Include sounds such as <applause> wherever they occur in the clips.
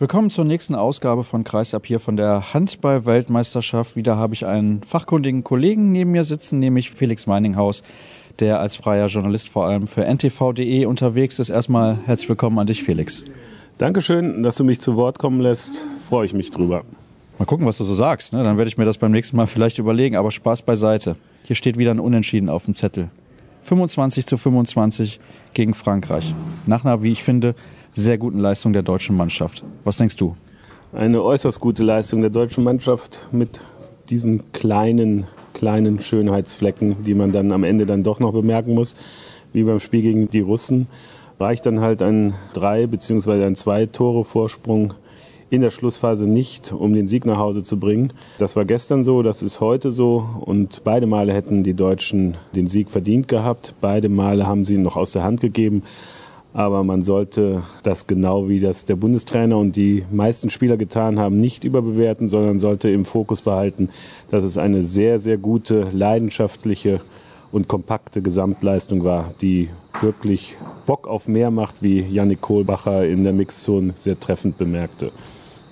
Willkommen zur nächsten Ausgabe von Kreisab hier von der Handball-Weltmeisterschaft. Wieder habe ich einen fachkundigen Kollegen neben mir sitzen, nämlich Felix Meininghaus, der als freier Journalist vor allem für ntv.de unterwegs ist. Erstmal herzlich willkommen an dich, Felix. Dankeschön, dass du mich zu Wort kommen lässt. Freue ich mich drüber. Mal gucken, was du so sagst. Ne? Dann werde ich mir das beim nächsten Mal vielleicht überlegen. Aber Spaß beiseite. Hier steht wieder ein Unentschieden auf dem Zettel. 25 zu 25 gegen Frankreich. Nach einer, wie ich finde, sehr guten Leistung der deutschen Mannschaft. Was denkst du? Eine äußerst gute Leistung der deutschen Mannschaft mit diesen kleinen, kleinen Schönheitsflecken, die man dann am Ende dann doch noch bemerken muss, wie beim Spiel gegen die Russen. Reicht dann halt ein drei bzw. ein zwei Tore Vorsprung in der Schlussphase nicht, um den Sieg nach Hause zu bringen. Das war gestern so, das ist heute so und beide Male hätten die Deutschen den Sieg verdient gehabt. Beide Male haben sie ihn noch aus der Hand gegeben. Aber man sollte das genau wie das der Bundestrainer und die meisten Spieler getan haben, nicht überbewerten, sondern sollte im Fokus behalten, dass es eine sehr, sehr gute, leidenschaftliche und kompakte Gesamtleistung war, die wirklich Bock auf mehr macht, wie Yannick Kohlbacher in der Mixzone sehr treffend bemerkte.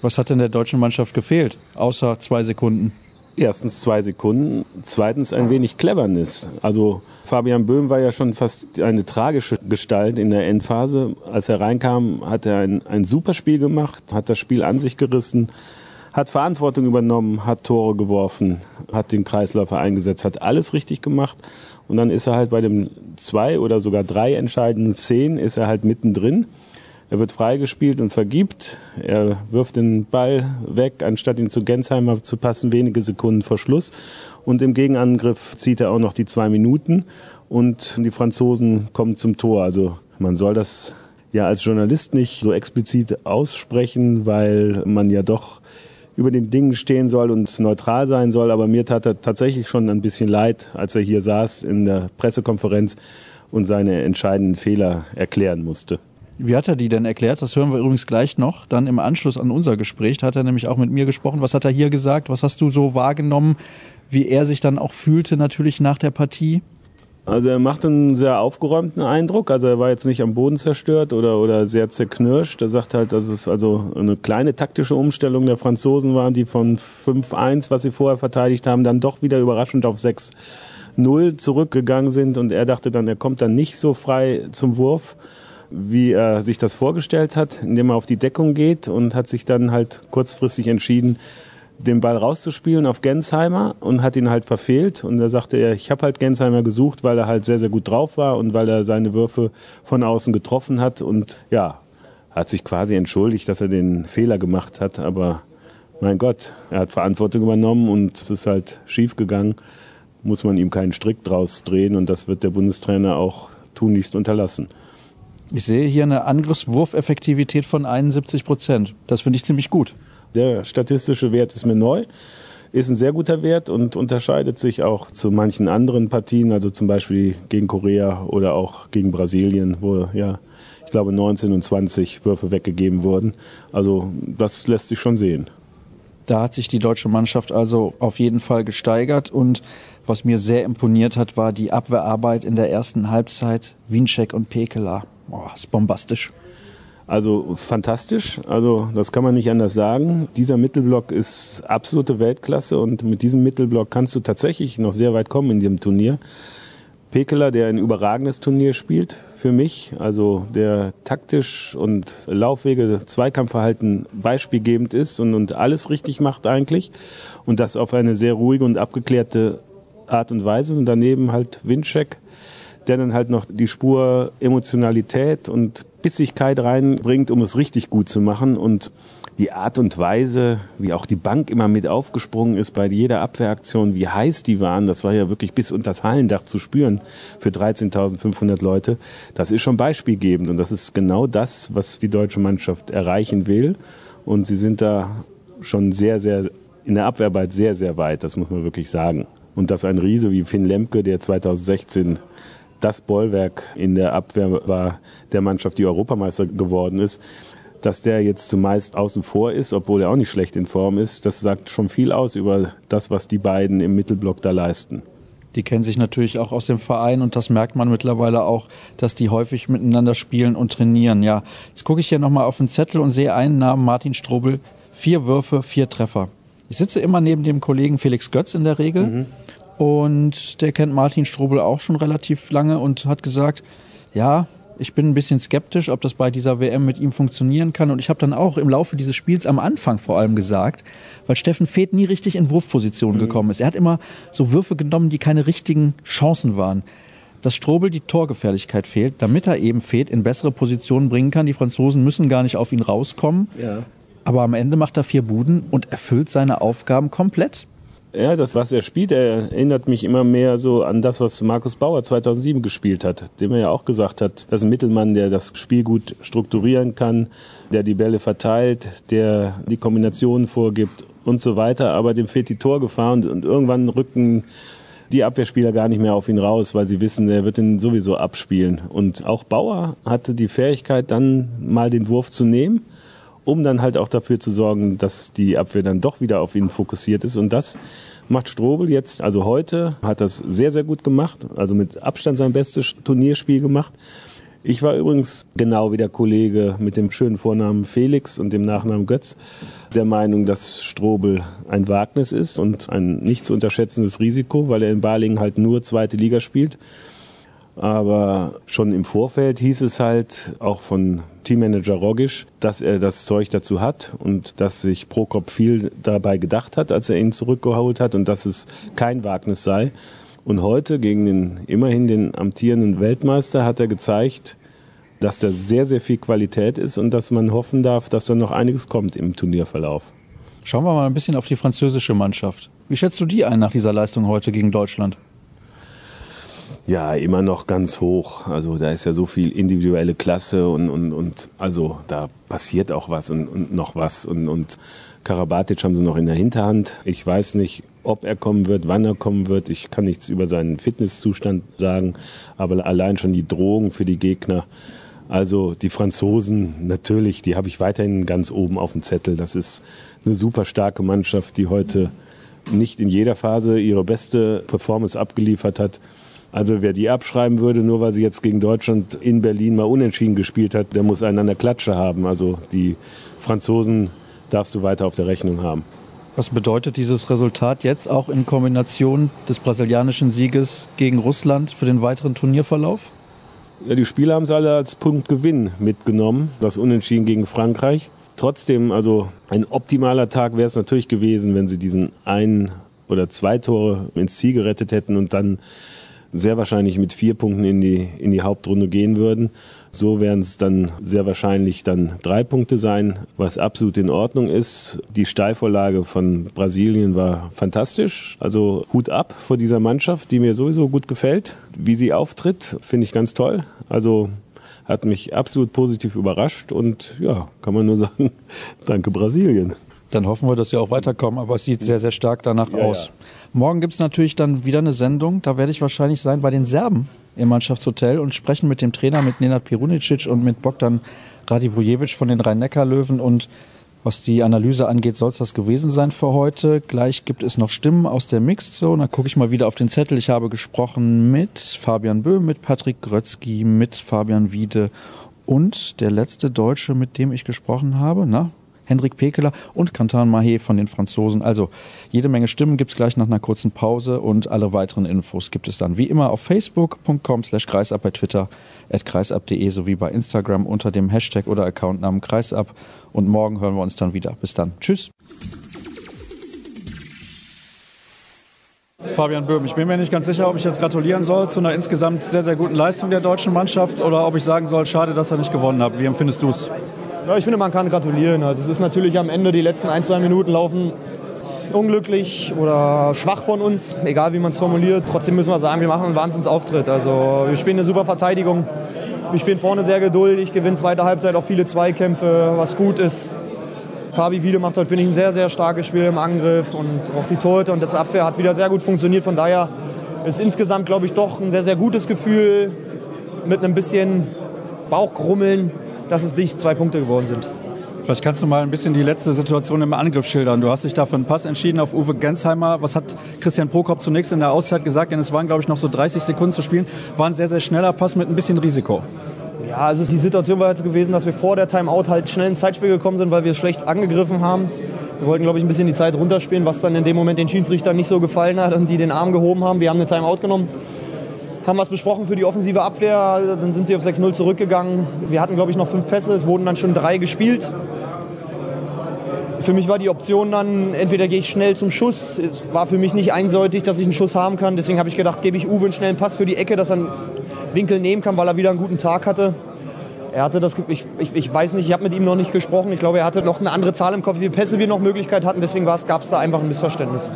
Was hat denn der deutschen Mannschaft gefehlt, außer zwei Sekunden? Erstens zwei Sekunden, zweitens ein wenig Cleverness. Also Fabian Böhm war ja schon fast eine tragische Gestalt in der Endphase. Als er reinkam, hat er ein, ein super Spiel gemacht, hat das Spiel an sich gerissen, hat Verantwortung übernommen, hat Tore geworfen, hat den Kreisläufer eingesetzt, hat alles richtig gemacht. Und dann ist er halt bei dem zwei oder sogar drei entscheidenden Szenen, ist er halt mittendrin. Er wird freigespielt und vergibt. Er wirft den Ball weg, anstatt ihn zu Gensheimer zu passen, wenige Sekunden vor Schluss. Und im Gegenangriff zieht er auch noch die zwei Minuten und die Franzosen kommen zum Tor. Also man soll das ja als Journalist nicht so explizit aussprechen, weil man ja doch über den Dingen stehen soll und neutral sein soll. Aber mir tat er tatsächlich schon ein bisschen leid, als er hier saß in der Pressekonferenz und seine entscheidenden Fehler erklären musste. Wie hat er die denn erklärt? Das hören wir übrigens gleich noch. Dann im Anschluss an unser Gespräch hat er nämlich auch mit mir gesprochen. Was hat er hier gesagt? Was hast du so wahrgenommen, wie er sich dann auch fühlte natürlich nach der Partie? Also er macht einen sehr aufgeräumten Eindruck. Also er war jetzt nicht am Boden zerstört oder, oder sehr zerknirscht. Er sagt halt, dass es also eine kleine taktische Umstellung der Franzosen war, die von 5-1, was sie vorher verteidigt haben, dann doch wieder überraschend auf 6-0 zurückgegangen sind. Und er dachte dann, er kommt dann nicht so frei zum Wurf wie er sich das vorgestellt hat, indem er auf die Deckung geht und hat sich dann halt kurzfristig entschieden, den Ball rauszuspielen auf Gensheimer und hat ihn halt verfehlt. Und da sagte er, ich habe halt Gensheimer gesucht, weil er halt sehr, sehr gut drauf war und weil er seine Würfe von außen getroffen hat. Und ja, hat sich quasi entschuldigt, dass er den Fehler gemacht hat. Aber mein Gott, er hat Verantwortung übernommen und es ist halt schief gegangen. Muss man ihm keinen Strick draus drehen und das wird der Bundestrainer auch tunlichst unterlassen. Ich sehe hier eine Angriffswurfeffektivität von 71 Prozent. Das finde ich ziemlich gut. Der statistische Wert ist mir neu, ist ein sehr guter Wert und unterscheidet sich auch zu manchen anderen Partien, also zum Beispiel gegen Korea oder auch gegen Brasilien, wo ja, ich glaube 19 und 20 Würfe weggegeben wurden. Also das lässt sich schon sehen. Da hat sich die deutsche Mannschaft also auf jeden Fall gesteigert und was mir sehr imponiert hat, war die Abwehrarbeit in der ersten Halbzeit. Wiencheck und Pekela. Boah, ist bombastisch. Also fantastisch, also das kann man nicht anders sagen. Dieser Mittelblock ist absolute Weltklasse und mit diesem Mittelblock kannst du tatsächlich noch sehr weit kommen in dem Turnier. Pekeler, der ein überragendes Turnier spielt für mich, also der taktisch und Laufwege, Zweikampfverhalten beispielgebend ist und, und alles richtig macht eigentlich und das auf eine sehr ruhige und abgeklärte Art und Weise. Und daneben halt Winczek, der dann halt noch die Spur Emotionalität und Bissigkeit reinbringt, um es richtig gut zu machen. Und die Art und Weise, wie auch die Bank immer mit aufgesprungen ist bei jeder Abwehraktion, wie heiß die waren, das war ja wirklich bis unter das Hallendach zu spüren für 13.500 Leute. Das ist schon beispielgebend und das ist genau das, was die deutsche Mannschaft erreichen will. Und sie sind da schon sehr, sehr in der Abwehrarbeit sehr, sehr weit, das muss man wirklich sagen. Und dass ein Riese wie Finn Lemke, der 2016 das Bollwerk in der Abwehr war der Mannschaft, die Europameister geworden ist. Dass der jetzt zumeist außen vor ist, obwohl er auch nicht schlecht in Form ist, das sagt schon viel aus über das, was die beiden im Mittelblock da leisten. Die kennen sich natürlich auch aus dem Verein und das merkt man mittlerweile auch, dass die häufig miteinander spielen und trainieren. Ja, jetzt gucke ich hier nochmal auf den Zettel und sehe einen Namen, Martin Strobel. Vier Würfe, vier Treffer. Ich sitze immer neben dem Kollegen Felix Götz in der Regel mhm. Und der kennt Martin Strobel auch schon relativ lange und hat gesagt, ja, ich bin ein bisschen skeptisch, ob das bei dieser WM mit ihm funktionieren kann. Und ich habe dann auch im Laufe dieses Spiels am Anfang vor allem gesagt, weil Steffen Feeth nie richtig in Wurfposition mhm. gekommen ist. Er hat immer so Würfe genommen, die keine richtigen Chancen waren. Dass Strobel die Torgefährlichkeit fehlt, damit er eben Feeth in bessere Positionen bringen kann. Die Franzosen müssen gar nicht auf ihn rauskommen. Ja. Aber am Ende macht er vier Buden und erfüllt seine Aufgaben komplett. Ja, das, was er spielt, er erinnert mich immer mehr so an das, was Markus Bauer 2007 gespielt hat, dem er ja auch gesagt hat, das ist ein Mittelmann, der das Spiel gut strukturieren kann, der die Bälle verteilt, der die Kombinationen vorgibt und so weiter, aber dem fehlt die Torgefahr und, und irgendwann rücken die Abwehrspieler gar nicht mehr auf ihn raus, weil sie wissen, er wird ihn sowieso abspielen. Und auch Bauer hatte die Fähigkeit, dann mal den Wurf zu nehmen um dann halt auch dafür zu sorgen, dass die Abwehr dann doch wieder auf ihn fokussiert ist. Und das macht Strobel jetzt, also heute, hat das sehr, sehr gut gemacht. Also mit Abstand sein bestes Turnierspiel gemacht. Ich war übrigens genau wie der Kollege mit dem schönen Vornamen Felix und dem Nachnamen Götz der Meinung, dass Strobel ein Wagnis ist und ein nicht zu unterschätzendes Risiko, weil er in Balingen halt nur zweite Liga spielt. Aber schon im Vorfeld hieß es halt auch von Teammanager Rogisch, dass er das Zeug dazu hat und dass sich Prokop viel dabei gedacht hat, als er ihn zurückgeholt hat und dass es kein Wagnis sei. Und heute gegen den immerhin den amtierenden Weltmeister hat er gezeigt, dass da sehr, sehr viel Qualität ist und dass man hoffen darf, dass da noch einiges kommt im Turnierverlauf. Schauen wir mal ein bisschen auf die französische Mannschaft. Wie schätzt du die ein nach dieser Leistung heute gegen Deutschland? Ja, immer noch ganz hoch. Also da ist ja so viel individuelle Klasse und, und, und also da passiert auch was und, und noch was. Und, und Karabatic haben sie noch in der Hinterhand. Ich weiß nicht, ob er kommen wird, wann er kommen wird. Ich kann nichts über seinen Fitnesszustand sagen, aber allein schon die Drohung für die Gegner. Also die Franzosen natürlich, die habe ich weiterhin ganz oben auf dem Zettel. Das ist eine super starke Mannschaft, die heute nicht in jeder Phase ihre beste Performance abgeliefert hat. Also wer die abschreiben würde, nur weil sie jetzt gegen Deutschland in Berlin mal unentschieden gespielt hat, der muss einen an der Klatsche haben. Also die Franzosen darfst du weiter auf der Rechnung haben. Was bedeutet dieses Resultat jetzt auch in Kombination des brasilianischen Sieges gegen Russland für den weiteren Turnierverlauf? Ja, die Spieler haben es alle als Punktgewinn mitgenommen, das Unentschieden gegen Frankreich. Trotzdem, also ein optimaler Tag wäre es natürlich gewesen, wenn sie diesen ein oder zwei Tore ins Ziel gerettet hätten und dann sehr wahrscheinlich mit vier Punkten in die, in die Hauptrunde gehen würden. So werden es dann sehr wahrscheinlich dann drei Punkte sein, was absolut in Ordnung ist. Die Steilvorlage von Brasilien war fantastisch. Also Hut ab vor dieser Mannschaft, die mir sowieso gut gefällt. Wie sie auftritt, finde ich ganz toll. Also hat mich absolut positiv überrascht und ja, kann man nur <laughs> sagen, danke Brasilien. Dann hoffen wir, dass sie auch weiterkommen, aber es sieht sehr, sehr stark danach ja, aus. Ja. Morgen gibt es natürlich dann wieder eine Sendung. Da werde ich wahrscheinlich sein bei den Serben im Mannschaftshotel und sprechen mit dem Trainer, mit Nenad Pirunicic und mit Bogdan Radivojevic von den Rhein-Neckar-Löwen. Und was die Analyse angeht, soll es das gewesen sein für heute. Gleich gibt es noch Stimmen aus der Mixed Zone. Da gucke ich mal wieder auf den Zettel. Ich habe gesprochen mit Fabian Böhm, mit Patrick Grötzky, mit Fabian Wiede und der letzte Deutsche, mit dem ich gesprochen habe, na, Hendrik Pekeler und Cantan Mahé von den Franzosen. Also jede Menge Stimmen gibt es gleich nach einer kurzen Pause und alle weiteren Infos gibt es dann wie immer auf facebook.com slash kreisab, bei Twitter at kreisab.de sowie bei Instagram unter dem Hashtag oder Accountnamen kreisab. Und morgen hören wir uns dann wieder. Bis dann. Tschüss. Fabian Böhm, ich bin mir nicht ganz sicher, ob ich jetzt gratulieren soll zu einer insgesamt sehr, sehr guten Leistung der deutschen Mannschaft oder ob ich sagen soll, schade, dass er nicht gewonnen hat. Wie empfindest du es? Ja, ich finde, man kann gratulieren. Also es ist natürlich am Ende, die letzten ein, zwei Minuten laufen unglücklich oder schwach von uns, egal wie man es formuliert. Trotzdem müssen wir sagen, wir machen einen Wahnsinnsauftritt. Also wir spielen eine super Verteidigung. Wir spielen vorne sehr geduldig, gewinnen zweite Halbzeit auch viele Zweikämpfe, was gut ist. Fabi Wiede macht heute, finde ich, ein sehr, sehr starkes Spiel im Angriff und auch die Torhüter und das Abwehr hat wieder sehr gut funktioniert. Von daher ist insgesamt, glaube ich, doch ein sehr, sehr gutes Gefühl mit einem bisschen Bauchgrummeln dass es nicht zwei Punkte geworden sind. Vielleicht kannst du mal ein bisschen die letzte Situation im Angriff schildern. Du hast dich da für einen Pass entschieden auf Uwe Gensheimer. Was hat Christian Prokop zunächst in der Auszeit gesagt? Denn es waren, glaube ich, noch so 30 Sekunden zu spielen. War ein sehr, sehr schneller Pass mit ein bisschen Risiko. Ja, also die Situation war jetzt gewesen, dass wir vor der Timeout halt schnell ins Zeitspiel gekommen sind, weil wir schlecht angegriffen haben. Wir wollten, glaube ich, ein bisschen die Zeit runterspielen, was dann in dem Moment den Schiedsrichtern nicht so gefallen hat und die den Arm gehoben haben. Wir haben eine Timeout genommen, haben was besprochen für die offensive Abwehr. Dann sind sie auf 6-0 zurückgegangen. Wir hatten, glaube ich, noch fünf Pässe. Es wurden dann schon drei gespielt. Für mich war die Option dann, entweder gehe ich schnell zum Schuss. Es war für mich nicht eindeutig, dass ich einen Schuss haben kann. Deswegen habe ich gedacht, gebe ich Uwe einen schnellen Pass für die Ecke, dass er einen Winkel nehmen kann, weil er wieder einen guten Tag hatte. Er hatte das, ich, ich, ich weiß nicht, ich habe mit ihm noch nicht gesprochen. Ich glaube, er hatte noch eine andere Zahl im Kopf, wie viele Pässe wir noch Möglichkeit hatten. Deswegen gab es da einfach ein Missverständnis.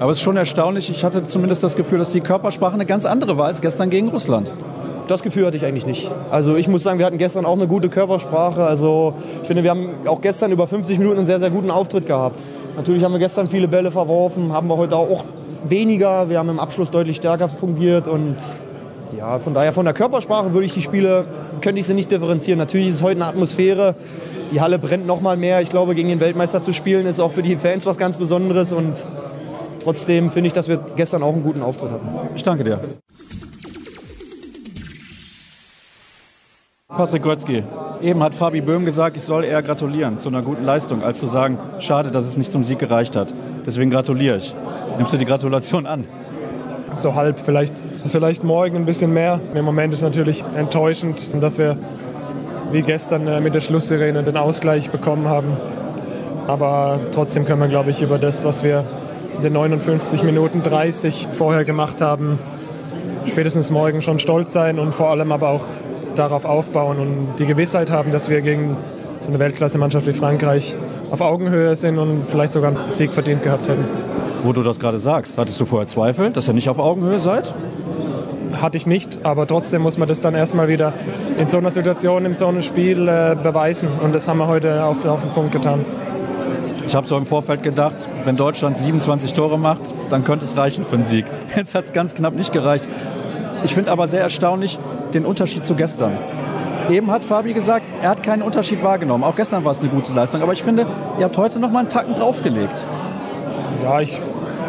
Aber es ist schon erstaunlich. Ich hatte zumindest das Gefühl, dass die Körpersprache eine ganz andere war als gestern gegen Russland. Das Gefühl hatte ich eigentlich nicht. Also ich muss sagen, wir hatten gestern auch eine gute Körpersprache. Also ich finde, wir haben auch gestern über 50 Minuten einen sehr, sehr guten Auftritt gehabt. Natürlich haben wir gestern viele Bälle verworfen, haben wir heute auch weniger. Wir haben im Abschluss deutlich stärker fungiert und ja, von daher von der Körpersprache würde ich die Spiele, könnte ich sie nicht differenzieren. Natürlich ist es heute eine Atmosphäre. Die Halle brennt noch mal mehr. Ich glaube, gegen den Weltmeister zu spielen ist auch für die Fans was ganz Besonderes und trotzdem finde ich, dass wir gestern auch einen guten Auftritt hatten. Ich danke dir. Patrick Götzky, eben hat Fabi Böhm gesagt, ich soll eher gratulieren zu einer guten Leistung, als zu sagen, schade, dass es nicht zum Sieg gereicht hat. Deswegen gratuliere ich. Nimmst du die Gratulation an? So halb, vielleicht, vielleicht morgen ein bisschen mehr. Im Moment ist natürlich enttäuschend, dass wir wie gestern äh, mit der Schlusssirene den Ausgleich bekommen haben. Aber trotzdem können wir, glaube ich, über das, was wir in den 59 Minuten 30 vorher gemacht haben, spätestens morgen schon stolz sein und vor allem aber auch darauf aufbauen und die Gewissheit haben, dass wir gegen so eine Weltklasse-Mannschaft wie Frankreich auf Augenhöhe sind und vielleicht sogar einen Sieg verdient gehabt hätten. Wo du das gerade sagst, hattest du vorher Zweifel, dass ihr nicht auf Augenhöhe seid? Hatte ich nicht, aber trotzdem muss man das dann erstmal wieder in so einer Situation, in so einem Spiel äh, beweisen. Und das haben wir heute auf, auf den Punkt getan. Ich habe so im Vorfeld gedacht, wenn Deutschland 27 Tore macht, dann könnte es reichen für einen Sieg. <laughs> Jetzt hat es ganz knapp nicht gereicht. Ich finde aber sehr erstaunlich den Unterschied zu gestern. Eben hat Fabi gesagt, er hat keinen Unterschied wahrgenommen. Auch gestern war es eine gute Leistung. Aber ich finde, ihr habt heute noch mal einen Tacken draufgelegt. Ja, ich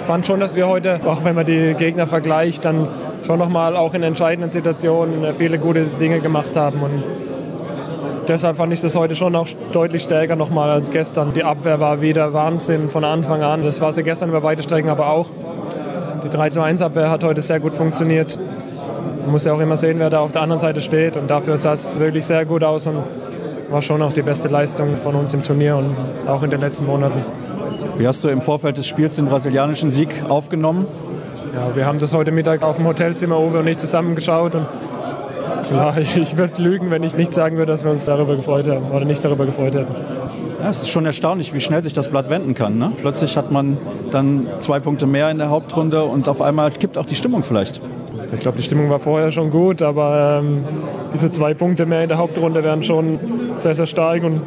fand schon, dass wir heute, auch wenn man die Gegner vergleicht, dann schon noch mal auch in entscheidenden Situationen viele gute Dinge gemacht haben. Und deshalb fand ich das heute schon noch deutlich stärker noch mal als gestern. Die Abwehr war wieder Wahnsinn von Anfang an. Das war sie gestern über weite Strecken aber auch. Die 3-2-1-Abwehr hat heute sehr gut funktioniert. Man muss ja auch immer sehen, wer da auf der anderen Seite steht. Und dafür sah es wirklich sehr gut aus und war schon auch die beste Leistung von uns im Turnier und auch in den letzten Monaten. Wie hast du im Vorfeld des Spiels den brasilianischen Sieg aufgenommen? Ja, wir haben das heute Mittag auf dem Hotelzimmer Uwe und ich zusammengeschaut. Und klar, <laughs> ich würde lügen, wenn ich nicht sagen würde, dass wir uns darüber gefreut haben oder nicht darüber gefreut hätten. Ja, es ist schon erstaunlich, wie schnell sich das Blatt wenden kann. Ne? Plötzlich hat man dann zwei Punkte mehr in der Hauptrunde und auf einmal kippt auch die Stimmung vielleicht. Ich glaube, die Stimmung war vorher schon gut, aber ähm, diese zwei Punkte mehr in der Hauptrunde wären schon sehr, sehr stark und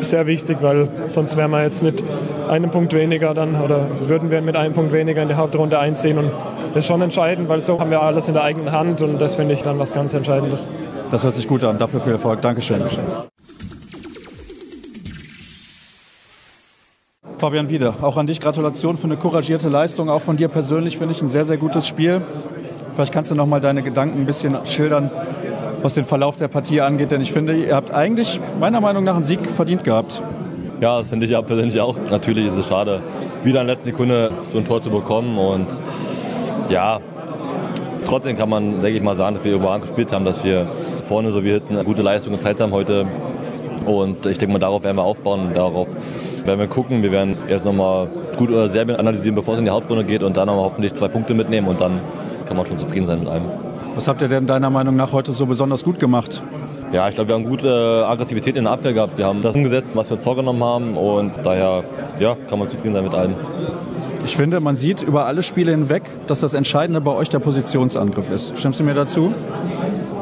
sehr wichtig, weil sonst wären wir jetzt nicht einen Punkt weniger dann oder würden wir mit einem Punkt weniger in die Hauptrunde einziehen. Und das ist schon entscheidend, weil so haben wir alles in der eigenen Hand und das finde ich dann was ganz Entscheidendes. Das hört sich gut an. Dafür viel Erfolg. Dankeschön. Dankeschön. Fabian Wiede, auch an dich Gratulation für eine couragierte Leistung. Auch von dir persönlich finde ich ein sehr, sehr gutes Spiel. Vielleicht kannst du noch mal deine Gedanken ein bisschen schildern, was den Verlauf der Partie angeht. Denn ich finde, ihr habt eigentlich meiner Meinung nach einen Sieg verdient gehabt. Ja, das finde ich ja persönlich auch. Natürlich ist es schade, wieder in der letzten Sekunde so ein Tor zu bekommen. Und ja, trotzdem kann man, denke ich mal, sagen, dass wir überragend gespielt haben, dass wir vorne so wie hinten gute Leistung gezeigt haben heute. Und ich denke mal, darauf werden wir aufbauen darauf werden wir gucken. Wir werden erst nochmal gut oder Serbien analysieren, bevor es in die Hauptrunde geht und dann nochmal hoffentlich zwei Punkte mitnehmen und dann kann man schon zufrieden sein mit allem. Was habt ihr denn deiner Meinung nach heute so besonders gut gemacht? Ja, ich glaube, wir haben gute Aggressivität in der Abwehr gehabt. Wir haben das umgesetzt, was wir uns vorgenommen haben und daher ja, kann man zufrieden sein mit allem. Ich finde, man sieht über alle Spiele hinweg, dass das Entscheidende bei euch der Positionsangriff ist. Stimmst du mir dazu?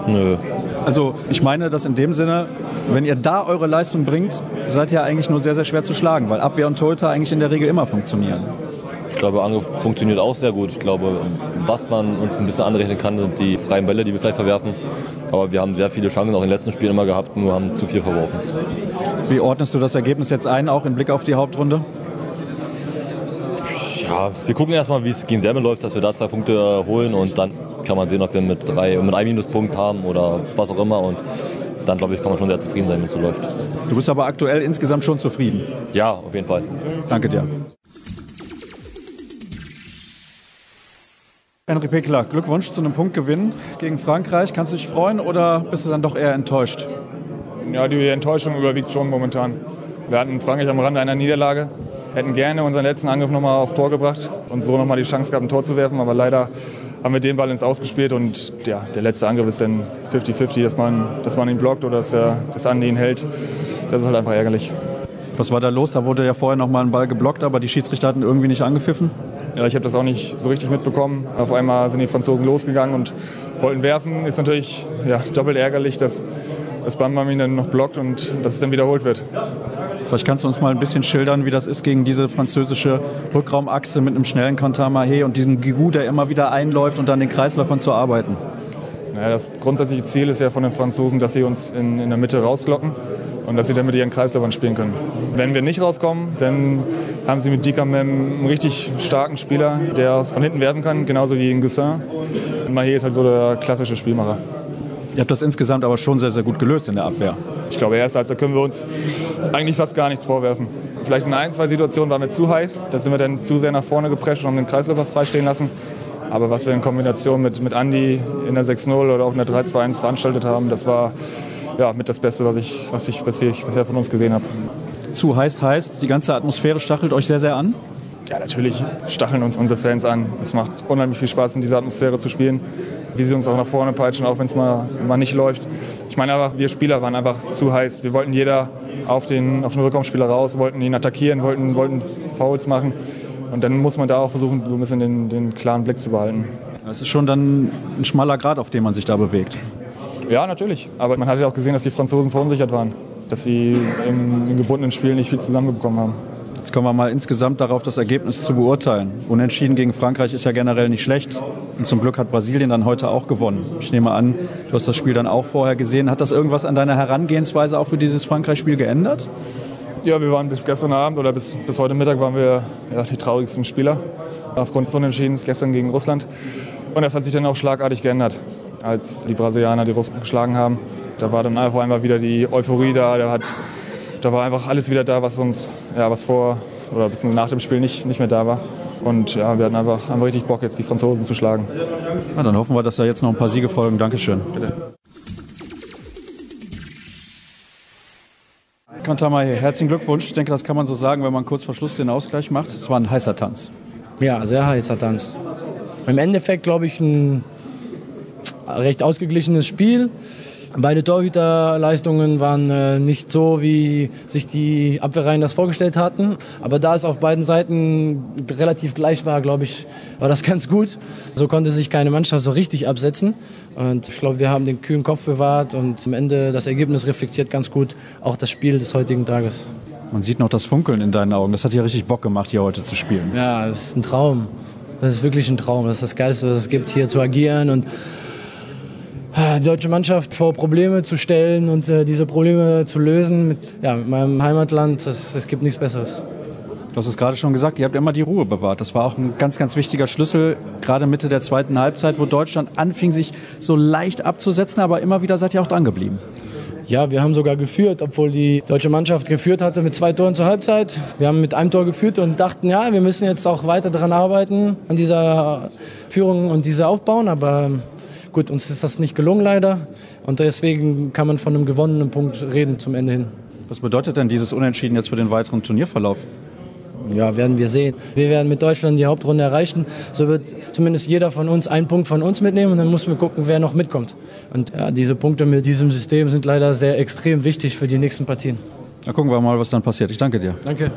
Nö. Also ich meine das in dem Sinne, wenn ihr da eure Leistung bringt, seid ihr eigentlich nur sehr, sehr schwer zu schlagen, weil Abwehr und Torhüter eigentlich in der Regel immer funktionieren. Ich glaube, Angriff funktioniert auch sehr gut. Ich glaube, was man uns ein bisschen anrechnen kann, sind die freien Bälle, die wir vielleicht verwerfen. Aber wir haben sehr viele Chancen auch in den letzten Spielen immer gehabt, nur haben zu viel verworfen. Wie ordnest du das Ergebnis jetzt ein, auch im Blick auf die Hauptrunde? Ja, wir gucken erstmal, wie es gegen Serben läuft, dass wir da zwei Punkte holen und dann kann man sehen, ob wir mit, drei, mit einem Minuspunkt haben oder was auch immer. Und dann, glaube ich, kann man schon sehr zufrieden sein, wenn es so läuft. Du bist aber aktuell insgesamt schon zufrieden. Ja, auf jeden Fall. Danke dir. Henry Pekler, Glückwunsch zu einem Punktgewinn gegen Frankreich. Kannst du dich freuen oder bist du dann doch eher enttäuscht? Ja, die Enttäuschung überwiegt schon momentan. Wir hatten Frankreich am Rande einer Niederlage, hätten gerne unseren letzten Angriff nochmal aufs Tor gebracht und so nochmal die Chance gehabt, ein Tor zu werfen. Aber leider haben wir den Ball ins Ausgespielt und ja, der letzte Angriff ist dann 50-50, dass man, dass man ihn blockt oder dass er das Andi ihn hält. Das ist halt einfach ärgerlich. Was war da los? Da wurde ja vorher noch mal ein Ball geblockt, aber die Schiedsrichter hatten irgendwie nicht angepfiffen. Ja, ich habe das auch nicht so richtig mitbekommen. Auf einmal sind die Franzosen losgegangen und wollten werfen. Ist natürlich ja, doppelt ärgerlich, dass das Bambam ihn dann noch blockt und dass es dann wiederholt wird. Vielleicht kannst du uns mal ein bisschen schildern, wie das ist, gegen diese französische Rückraumachse mit einem schnellen Contamahe und diesem Gigu, der immer wieder einläuft und dann den Kreisläufern zu arbeiten. Naja, das grundsätzliche Ziel ist ja von den Franzosen, dass sie uns in, in der Mitte rauslocken und dass sie dann mit ihren Kreisläufern spielen können. Wenn wir nicht rauskommen, dann haben sie mit Dikamem einen richtig starken Spieler, der von hinten werfen kann, genauso wie in Gussin. Und Mahé ist halt so der klassische Spielmacher. Ihr habt das insgesamt aber schon sehr, sehr gut gelöst in der Abwehr. Ich glaube, erst da können wir uns eigentlich fast gar nichts vorwerfen. Vielleicht in ein, zwei Situationen waren wir zu heiß. Da sind wir dann zu sehr nach vorne geprescht und haben den Kreisläufer freistehen lassen. Aber was wir in Kombination mit, mit Andi in der 6-0 oder auch in der 3-2-1 veranstaltet haben, das war ja, mit das Beste, was ich, was ich bisher, bisher von uns gesehen habe. Zu heiß heißt, die ganze Atmosphäre stachelt euch sehr, sehr an? Ja, natürlich stacheln uns unsere Fans an. Es macht unheimlich viel Spaß, in dieser Atmosphäre zu spielen. Wie sie uns auch nach vorne peitschen, auch wenn es mal, mal nicht läuft. Ich meine einfach, wir Spieler waren einfach zu heiß. Wir wollten jeder auf den, auf den Rückraumspieler raus, wollten ihn attackieren, wollten, wollten Fouls machen. Und dann muss man da auch versuchen, so ein bisschen den, den klaren Blick zu behalten. Das ist schon dann ein schmaler Grad, auf dem man sich da bewegt. Ja, natürlich. Aber man hat ja auch gesehen, dass die Franzosen verunsichert waren. Dass sie im, im gebundenen Spiel nicht viel zusammenbekommen haben. Jetzt kommen wir mal insgesamt darauf, das Ergebnis zu beurteilen. Unentschieden gegen Frankreich ist ja generell nicht schlecht. Und zum Glück hat Brasilien dann heute auch gewonnen. Ich nehme an, du hast das Spiel dann auch vorher gesehen. Hat das irgendwas an deiner Herangehensweise auch für dieses Frankreich-Spiel geändert? Ja, wir waren bis gestern Abend oder bis, bis heute Mittag waren wir ja, die traurigsten Spieler. Aufgrund des Unentschiedens gestern gegen Russland. Und das hat sich dann auch schlagartig geändert, als die Brasilianer die Russen geschlagen haben. Da war dann einfach einmal wieder die Euphorie da. Da, hat, da war einfach alles wieder da, was uns, ja, was vor oder nach dem Spiel nicht, nicht mehr da war. Und ja, wir hatten einfach, einfach richtig Bock, jetzt die Franzosen zu schlagen. Na, dann hoffen wir, dass da jetzt noch ein paar Siege folgen. Dankeschön. Bitte. Kantamahe, herzlichen Glückwunsch. Ich denke, das kann man so sagen, wenn man kurz vor Schluss den Ausgleich macht. Es war ein heißer Tanz. Ja, sehr heißer Tanz. Im Endeffekt, glaube ich, ein recht ausgeglichenes Spiel. Beide Torhüterleistungen waren äh, nicht so, wie sich die Abwehrreihen das vorgestellt hatten. Aber da es auf beiden Seiten relativ gleich war, glaube ich, war das <laughs> ganz gut. So konnte sich keine Mannschaft so richtig absetzen. Und ich glaube, wir haben den kühlen Kopf bewahrt und am Ende das Ergebnis reflektiert ganz gut auch das Spiel des heutigen Tages. Man sieht noch das Funkeln in deinen Augen. Das hat dir richtig Bock gemacht, hier heute zu spielen. Ja, es ist ein Traum. Das ist wirklich ein Traum. Das ist das Geilste, was es gibt, hier zu agieren und die deutsche Mannschaft vor Probleme zu stellen und äh, diese Probleme zu lösen mit, ja, mit meinem Heimatland. Es gibt nichts Besseres. Du hast es gerade schon gesagt, ihr habt immer die Ruhe bewahrt. Das war auch ein ganz, ganz wichtiger Schlüssel, gerade Mitte der zweiten Halbzeit, wo Deutschland anfing, sich so leicht abzusetzen, aber immer wieder seid ihr auch dran geblieben. Ja, wir haben sogar geführt, obwohl die deutsche Mannschaft geführt hatte mit zwei Toren zur Halbzeit. Wir haben mit einem Tor geführt und dachten, ja, wir müssen jetzt auch weiter daran arbeiten, an dieser Führung und dieser aufbauen. Aber gut, uns ist das nicht gelungen leider. Und deswegen kann man von einem gewonnenen Punkt reden zum Ende hin. Was bedeutet denn dieses Unentschieden jetzt für den weiteren Turnierverlauf? Ja, werden wir sehen. Wir werden mit Deutschland die Hauptrunde erreichen. So wird zumindest jeder von uns einen Punkt von uns mitnehmen und dann muss man gucken, wer noch mitkommt. Und ja, diese Punkte mit diesem System sind leider sehr extrem wichtig für die nächsten Partien. Na gucken wir mal, was dann passiert. Ich danke dir. Danke.